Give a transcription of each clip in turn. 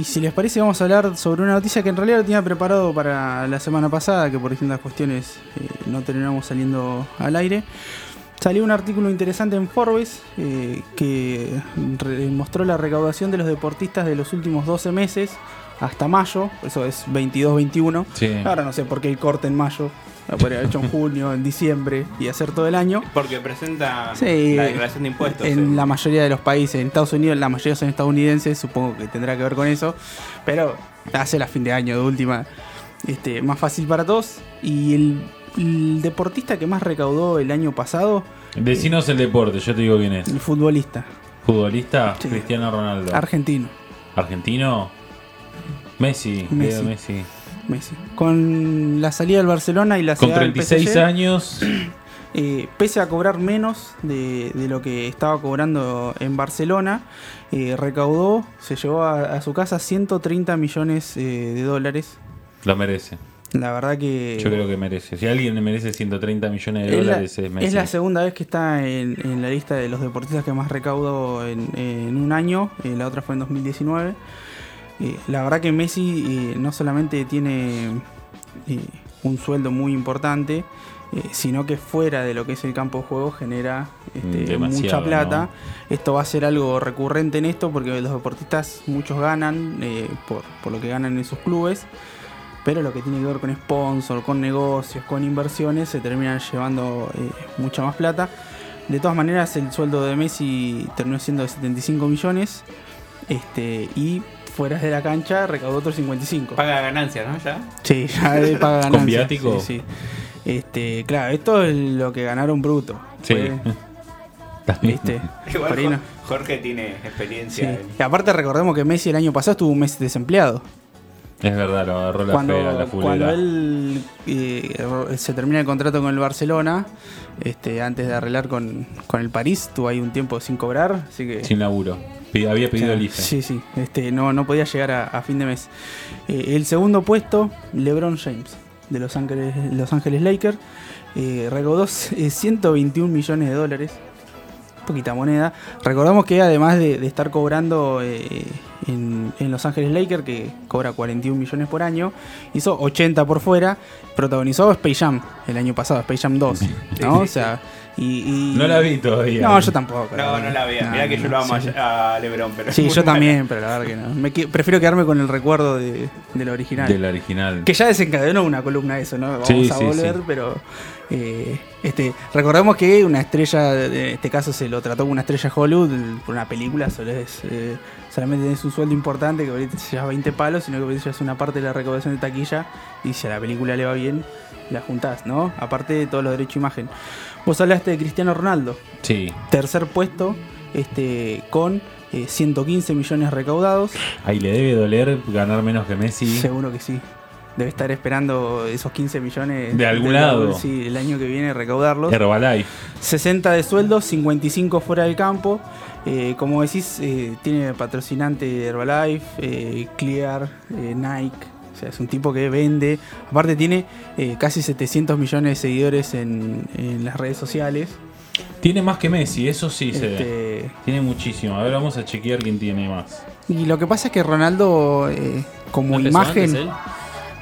Y si les parece, vamos a hablar sobre una noticia que en realidad lo tenía preparado para la semana pasada, que por distintas cuestiones eh, no terminamos saliendo al aire. Salió un artículo interesante en Forbes eh, que mostró la recaudación de los deportistas de los últimos 12 meses hasta mayo, eso es 22-21. Sí. Ahora no sé por qué el corte en mayo, podría haber hecho en junio, en diciembre y hacer todo el año. Porque presenta Sí, la declaración de impuestos. En eh. la mayoría de los países, en Estados Unidos, la mayoría son estadounidenses, supongo que tendrá que ver con eso. Pero hace la fin de año de última, este, más fácil para todos. Y el, el deportista que más recaudó el año pasado, Decinos el deporte, yo te digo quién es. el futbolista Futbolista, Sí. Cristiano Ronaldo. argentino, Argentino, Messi, Messi. Leo Messi. Messi. Con la salida del Barcelona y la Con llegada del 36 PSG, años, eh, pese a cobrar menos de, de lo que estaba cobrando en Barcelona, eh, recaudó, se llevó a, a su casa 130 millones eh, de dólares. lo merece. La verdad que Yo creo que merece. Si alguien le merece 130 millones de es, la, dólares es Messi. es la segunda vez que está en, en la lista de los deportistas que más recaudo en, en un año. la otra fue en 2019. Eh, la verdad que Messi eh, no solamente tiene eh, un sueldo muy importante, eh, sino que fuera de lo que es el campo de juego genera este, mucha plata. ¿no? Esto va a ser algo recurrente en esto porque los deportistas muchos ganan por, por lo que ganan en sus clubes. Pero lo que tiene que ver con sponsor, con negocios, con inversiones, se terminan llevando eh, mucha más plata. De todas maneras, el sueldo de Messi terminó siendo de 75 millones. Este, y fuera de la cancha recaudó otros 55. Paga ganancias, ¿no? Ya. Sí, ya de paga ganancias. viático? Sí, sí. Este, claro, esto es lo que ganaron bruto. Sí. Fue. ¿Viste? Igual Jorge tiene Sí. experiencia. en- Y aparte recordemos que Messi el año pasado estuvo un mes desempleado. Es verdad, lo agarró la cuando, fea, la cuando él eh, se termina el contrato con el Barcelona, este, antes de arreglar con, con el París, estuvo ahí un tiempo sin cobrar, así que Sin laburo. Había pedido el IFE. Sí, sí, este, no, no podía llegar a, a fin de mes. Eh, el segundo puesto, LeBron James, de Los Ángeles, Los Ángeles Lakers, eh, recaudó eh, 121 millones de dólares, poquita moneda. Recordamos que además de, de estar cobrando eh, en, en Los Ángeles Lakers, que cobra 41 millones por año, hizo 80 por fuera, protagonizó Space Jam el año pasado, Space Jam 2, ¿no? O sea, y, y- No la vi todavía. No, yo tampoco. la No, no la veía. No, Mirá que yo lo amo sí, a, Lebron, pero. Sí, yo también, pero la verdad que no. Me que- prefiero quedarme con el recuerdo de, de la original. Del original. Que ya desencadenó una columna eso, ¿no? Vamos Sí, a sí, volver, sí. pero eh, este, recordemos que una estrella, en este caso se lo trató como una estrella Hollywood por una película, solo es, eh, solamente tenés un sueldo importante que ahorita se lleva 20 palos, sino que ahorita llevas una parte de la recaudación de taquilla y si a la película le va bien, la juntás, ¿no? Aparte de todos los derechos de imagen. Vos hablaste de Cristiano Ronaldo, Sí. tercer puesto, este, con eh, 115 millones recaudados. Ahí le debe doler ganar menos que Messi. Seguro que sí. Debe estar esperando esos 15 millones De algún lado. Sí, el año que viene recaudarlos. Herbalife. 60 de sueldo, 55 fuera del campo. Eh, como decís, eh, tiene patrocinante Herbalife, eh, Clear, Nike. O sea, es un tipo que vende. Aparte tiene casi 700 millones de seguidores en, en las redes sociales. Tiene más que Messi, eso sí se ve. Este, Tiene muchísimo. A ver, vamos a chequear quién tiene más. y lo que pasa es que Ronaldo, como ¿No empezó imagen... antes él?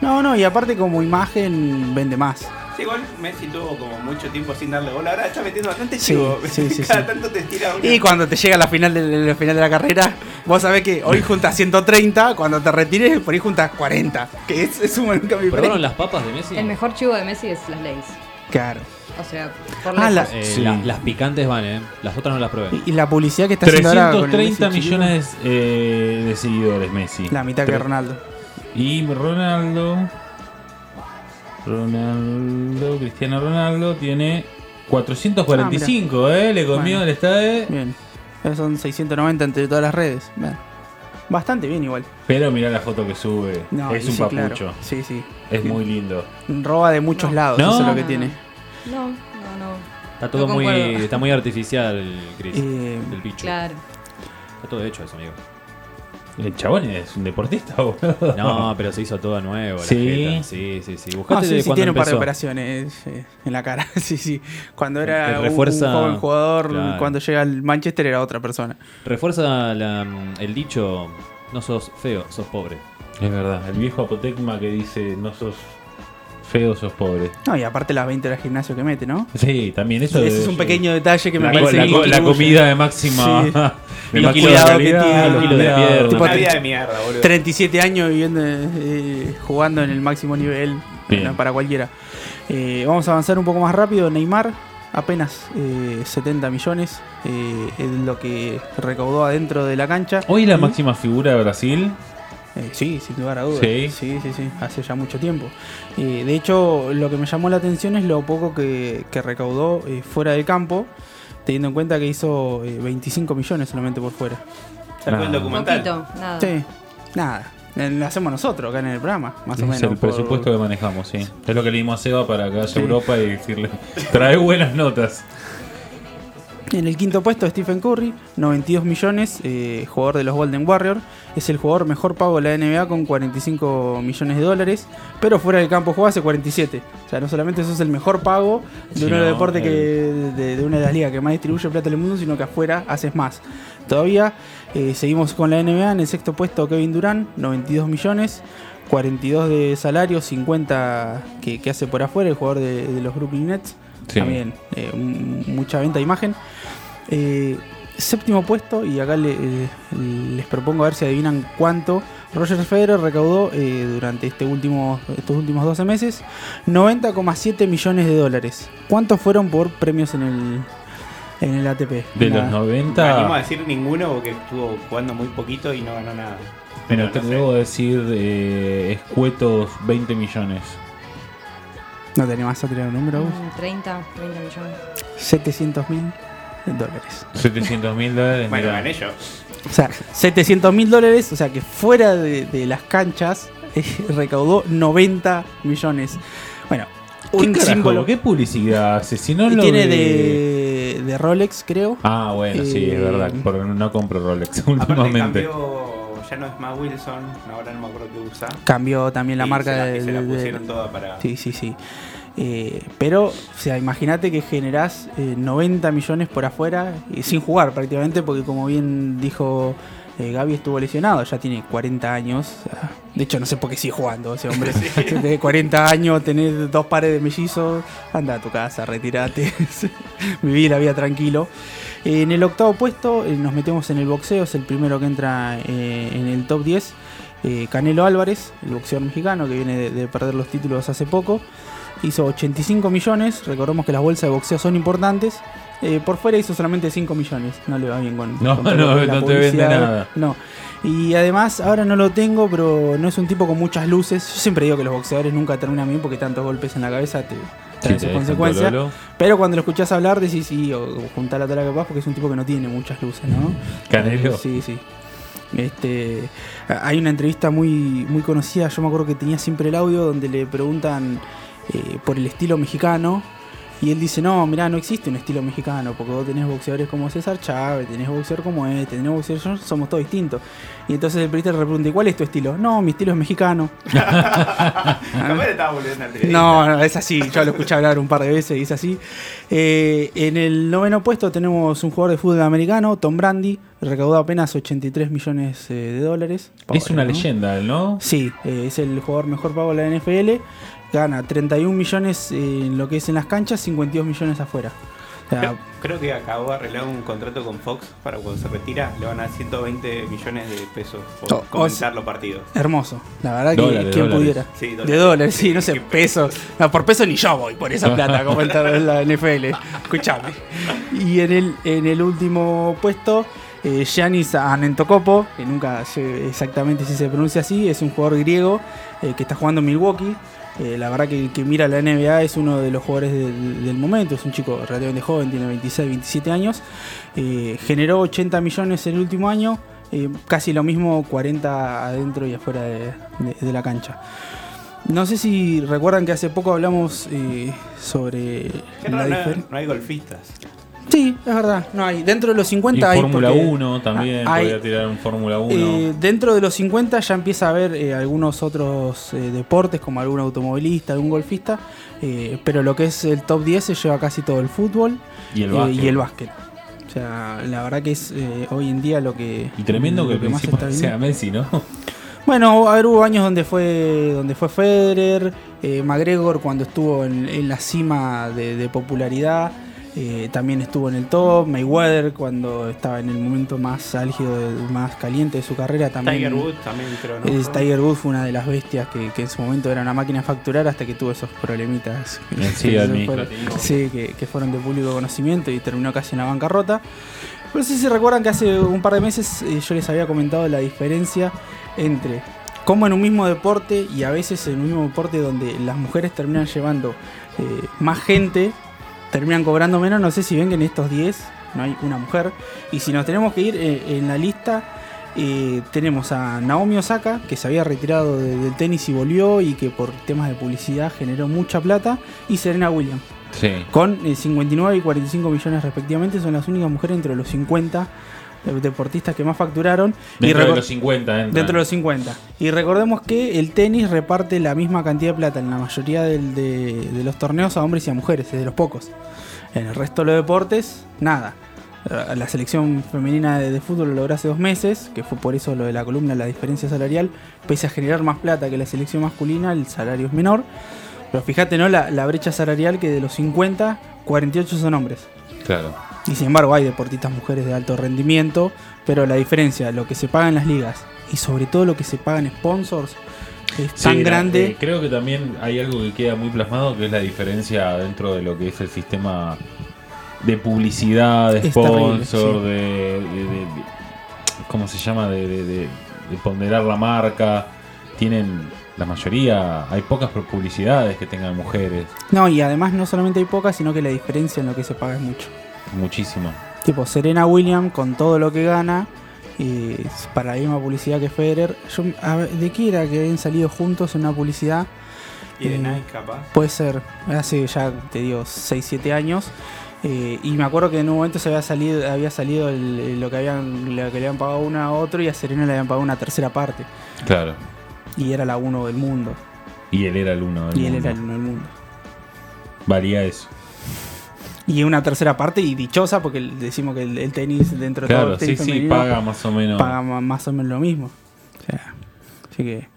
No, no, y aparte como imagen vende más. Sí, igual Messi tuvo como mucho tiempo sin darle bola. Ahora está metiendo bastante chivo. sí, sí, Cada sí. tanto te tira una. Y cuando te llega la final de la final de la carrera, vos sabés que hoy juntas 130, cuando te retires por ahí juntas 40. Que es, es un buen cambio. ¿Probaron las papas de Messi? El mejor chivo de Messi es las leyes. Claro. O sea, por Ah, la- Eh, Sí. la- las picantes van, ¿eh? Las otras no las probé. Y, y la publicidad que está haciendo ahora con el 330 Messi millones eh, de seguidores Messi. La mitad que Ronaldo. Y Ronaldo. Ronaldo, Cristiano Ronaldo tiene 445, ¿eh? Le comió Bueno. el estadio. Bien. Son 690 entre todas las redes. Bien. Bastante bien igual. Pero mira la foto que sube. No, es un sí, papucho. claro. Sí, sí. Es muy lindo. Roba de muchos lados, No. eso es lo que no, tiene. No, no, no. Está todo No muy, está muy artificial el Chris. Eh, el bicho. Claro. Está todo hecho eso, amigo. El chabón es un deportista, boludo. No, pero se hizo todo nuevo. la Sí. jeta. sí, sí, sí. Ah, Buscate sí, de sí, cuando tiene un par de operaciones eh, en la cara. sí, sí. Cuando era refuerza- un, joven jugador, Claro. cuando llega al Manchester era otra persona. Refuerza la- el dicho No sos feo, sos pobre. Es verdad. El viejo apotecma que dice no sos feo, sos pobre. No, y aparte las 20 horas de gimnasio que mete, ¿no? Sí, también eso. Ese es un pequeño detalle que me la, parece la- la comida de máxima. Sí. de Los kilos de pierna. Tipo, Una te- vida de mierda, boludo. 37 años viviendo, eh, jugando en el máximo nivel Bien. para cualquiera. Eh, vamos a avanzar un poco más rápido. Neymar, apenas eh, 70 millones, eh, es lo que recaudó adentro de la cancha. Hoy la Y- máxima figura de Brasil. Eh, sí, sin lugar a dudas. Sí. sí, sí, sí, hace ya mucho tiempo. Eh, de hecho, lo que me llamó la atención es lo poco que, que recaudó eh, fuera del campo, teniendo en cuenta que hizo eh, 25 millones solamente por fuera. Sacó el documental. Poquito, nada. Sí, nada. Eh, Lo hacemos nosotros acá en el programa, más o es menos. el por- presupuesto que manejamos, sí. Es lo que le dimos a Seba para que vaya a Europa y decirle: trae buenas notas. En el quinto puesto, Stephen Curry, 92 millones, eh, jugador de los Golden Warriors. Es el jugador mejor pago de la NBA con 45 millones de dólares, pero fuera del campo juega hace 47. O sea, no solamente sos el mejor pago de uno de los deportes que, de, de una de las ligas que más distribuye plata en el mundo, sino que afuera haces más. Todavía eh, seguimos con la NBA. En el sexto puesto, Kevin Durant, 92 millones. 42 de salario, 50 que, que hace por afuera, el jugador de, de los Brooklyn Nets. Sí. También eh, mucha venta de imagen. Eh, séptimo puesto, y acá le- eh, les propongo a ver si adivinan cuánto. Roger Federer recaudó eh, durante este último, estos últimos 12 meses 90,7 millones de dólares. ¿Cuántos fueron por premios en el, en el ATP? De los Nada. No animo a 90. decir ninguno porque estuvo jugando muy poquito y no ganó nada. No te sé. debo decir eh, escuetos 20 millones. ¿No te animás a tirar un número? vos? Mm, 30, 30 millones. 700 mil dólares. 700 mil dólares. Bueno, gané yo. O sea, 700 mil dólares, o sea que fuera de, de las canchas eh, recaudó 90 millones. Bueno, ¿Qué un carajo? símbolo ¿Qué publicidad hace? Si no lo tiene de... de, de Rolex, creo. Ah, bueno, sí, Eh, es verdad. Porque no compro Rolex últimamente. cambió, ya no es más Wilson, ahora no me acuerdo qué usa. Cambió también la Y marca se la, de, y se la de- de- pusieron toda para... Sí, sí, sí. Eh, pero, o sea, imagínate que generás eh, 90 millones por afuera sin jugar prácticamente, porque como bien dijo eh, Gaby, estuvo lesionado, ya tiene 40 años. de hecho, no sé por qué sigue jugando ese hombre. Tiene 40 años, tenés dos pares de mellizos, anda a tu casa, retírate, viví la vida tranquilo. Eh, en el octavo puesto eh, nos metemos en el boxeo, es el primero que entra eh, en el top 10. Eh, Canelo Álvarez, el boxeador mexicano que viene de, de perder los títulos hace poco, hizo 85 millones. Recordemos que las bolsas de boxeo son importantes. Eh, por fuera hizo solamente 5 millones. No le va bien con. No, con no, no te vende nada. No. Y además, ahora no lo tengo, pero no es un tipo con muchas luces. Yo siempre digo que los boxeadores nunca terminan bien porque tantos golpes en la cabeza te traen Sí, sus consecuencias. Pero cuando lo escuchás hablar, decís sí, o, o juntá la tela que vas porque es un tipo que no tiene muchas luces, ¿no? Canelo. Sí, sí. Este, hay una entrevista muy, muy conocida, yo me acuerdo que tenía siempre el audio donde le preguntan eh, por el estilo mexicano y él dice, no, mirá, no existe un estilo mexicano porque vos tenés boxeadores como César Chávez, tenés boxeador como este, tenés boxeadores, somos todos distintos. Y entonces el periodista le pregunta, ¿y cuál es tu estilo? No, mi estilo es mexicano. Capaz le estaba volviendo al entrevista. No, no, es así. Yo lo escuché hablar un par de veces y es así. Eh, en el noveno puesto tenemos un jugador de fútbol americano, Tom Brady. Recaudó apenas 83 millones eh, de dólares. Es una ¿no? leyenda, ¿no? Sí, eh, es el jugador mejor pago de la NFL. Gana 31 millones en lo que es en las canchas, 52 millones afuera. O sea, Creo, creo que acabó de arreglar un contrato con Fox para cuando se retira le van a dar 120 millones de pesos por Oh, o comentar los partidos. hermoso. La verdad que Dólares, quien dólares. pudiera. Sí, De dólares. sí, no sé, pesos. No, por peso ni yo voy por esa plata, comentar en la NFL. Escuchame. Y en el, en el último puesto, eh, Giannis Antetokounmpo, que nunca sé exactamente si se pronuncia así, es un jugador griego eh, que está jugando en Milwaukee. Eh, la verdad que el que mira la NBA es uno de los jugadores del, del momento, es un chico relativamente joven, tiene 26, 27 años. Eh, generó 80 millones el último año, eh, casi lo mismo 40 adentro y afuera de, de- de la cancha. No sé si recuerdan que hace poco hablamos sobre la no hay golfistas. Sí, es verdad, no hay. Dentro de los Y 50 hay. Fórmula porque- 1 también, hay- podría tirar un Fórmula 1. Eh, dentro de los 50 ya empieza a haber eh, algunos otros eh, deportes, como algún automovilista, algún golfista, eh, pero lo que es el top 10 se lleva casi todo el fútbol y el básquet. y el básquet. sea, la verdad que es hoy en día lo que. Y tremendo lo que el más está sea. Messi, ¿no? Bueno, a ver, hubo años donde fue donde fue Federer, McGregor cuando estuvo en, en la cima de, de popularidad, eh, también estuvo en el top, Mayweather cuando estaba en el momento más álgido, de- más caliente de su carrera también. Tiger Woods también creo, ¿no? Tiger Woods fue una de las bestias que, que en su momento era una máquina de facturar hasta que tuvo esos problemitas. Sí, que fueron- sí, que, que fueron de público conocimiento y terminó casi en la bancarrota. No sé si recuerdan que hace un par de meses eh, yo les había comentado la diferencia entre cómo en un mismo deporte y a veces en un mismo deporte donde las mujeres terminan llevando eh, más gente, terminan cobrando menos. No sé si ven que en estos 10 no hay una mujer. Y si nos tenemos que ir eh, en la lista, eh, tenemos a Naomi Osaka, que se había retirado de- del tenis y volvió y que por temas de publicidad generó mucha plata, y Serena Williams, Sí. con eh, 59 y 45 millones respectivamente, son las únicas mujeres entre los 50 deportistas que más facturaron. y Dentro de los 50 entran. Dentro de los 50. Y recordemos que el tenis reparte la misma cantidad de plata en la mayoría del- de, de los torneos a hombres y a mujeres, es de los pocos. En el resto de los deportes, nada. La selección femenina de, de fútbol lo logró hace dos meses, que fue por eso lo de la columna, la diferencia salarial. Pese a generar más plata que la selección masculina, el salario es menor. Pero fíjate, ¿no? La, la brecha salarial que de los 50, 48 son hombres. Claro. Y sin embargo hay deportistas mujeres de alto rendimiento, pero la diferencia, lo que se paga en las ligas y sobre todo lo que se paga en sponsors es Sí, tan grande. eh, creo que también hay algo que queda muy plasmado, que es la diferencia dentro de lo que es el sistema de publicidad, de Es terrible, sponsor, sí. de, de- de- de- ¿Cómo se llama? De ponderar la marca. Tienen, la mayoría, hay pocas publicidades que tengan mujeres. No, y además no solamente hay pocas, sino que la diferencia en lo que se paga es mucho. Muchísimo. Tipo Serena Williams con todo lo que gana, y para la misma publicidad que Federer. Yo, ver, ¿De qué era que habían salido juntos en una publicidad? Y de Eh, Nike capaz. Puede ser, hace ya, te digo, 6-7 años. Eh, y me acuerdo que en un momento se había salido, había salido el- el- lo, que habían, lo que le habían pagado uno a otro y a Serena le habían pagado una tercera parte. Claro. Y era la uno del mundo. Y él era el uno. del y él mundo. era el uno del mundo. Varía eso. Y una tercera parte y dichosa porque decimos que el, el tenis dentro de todo Claro, el sí, tenis sí, femenino paga más o menos. paga más o menos lo mismo. O sea, así que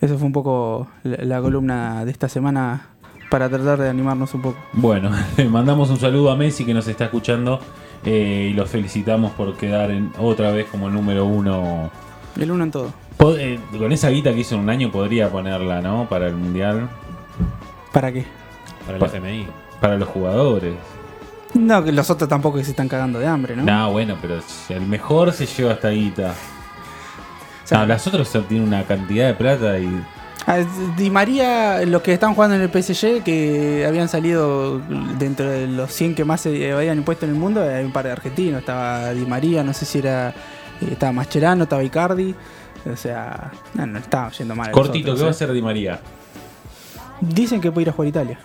eso fue un poco la, la columna de esta semana para tratar de animarnos un poco. Bueno, le mandamos un saludo a Messi que nos está escuchando eh, y los felicitamos por quedar en, otra vez como el número uno. El uno en todo. Eh, con esa guita que hizo en un año podría ponerla, ¿no? Para el mundial, ¿Para qué? Para el Pa- FMI. para los jugadores. No, que los otros tampoco que se están cagando de hambre, ¿no? No, bueno, pero el mejor se lleva esta guita. O sea, No, las otras tienen una cantidad de plata y. a Di María, los que están jugando en el PSG, que habían salido dentro de los 100 que más se habían impuesto en el mundo, hay un par de argentinos. Estaba Di María, no sé si era. eh, estaba Mascherano, estaba Icardi. O sea, no, no estaba yendo mal. Cortito, otros, ¿qué va a hacer Di María? Dicen que puede ir a jugar a Italia.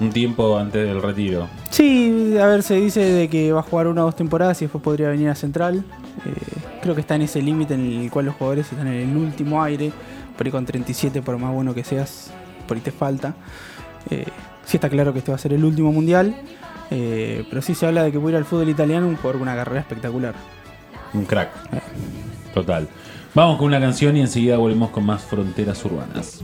Un tiempo antes del retiro. Sí, a ver, se dice de que va a jugar una o dos temporadas y después podría venir a Central. Eh, creo que está en ese límite en el cual los jugadores están en el último aire. Por ahí con 37, por más bueno que seas, por ahí te falta. Eh, sí está claro que este va a ser el último mundial. eh, pero sí se habla de que puede ir al fútbol italiano un jugador con una carrera espectacular. Un crack. Total. Vamos con una canción y enseguida volvemos con más fronteras urbanas.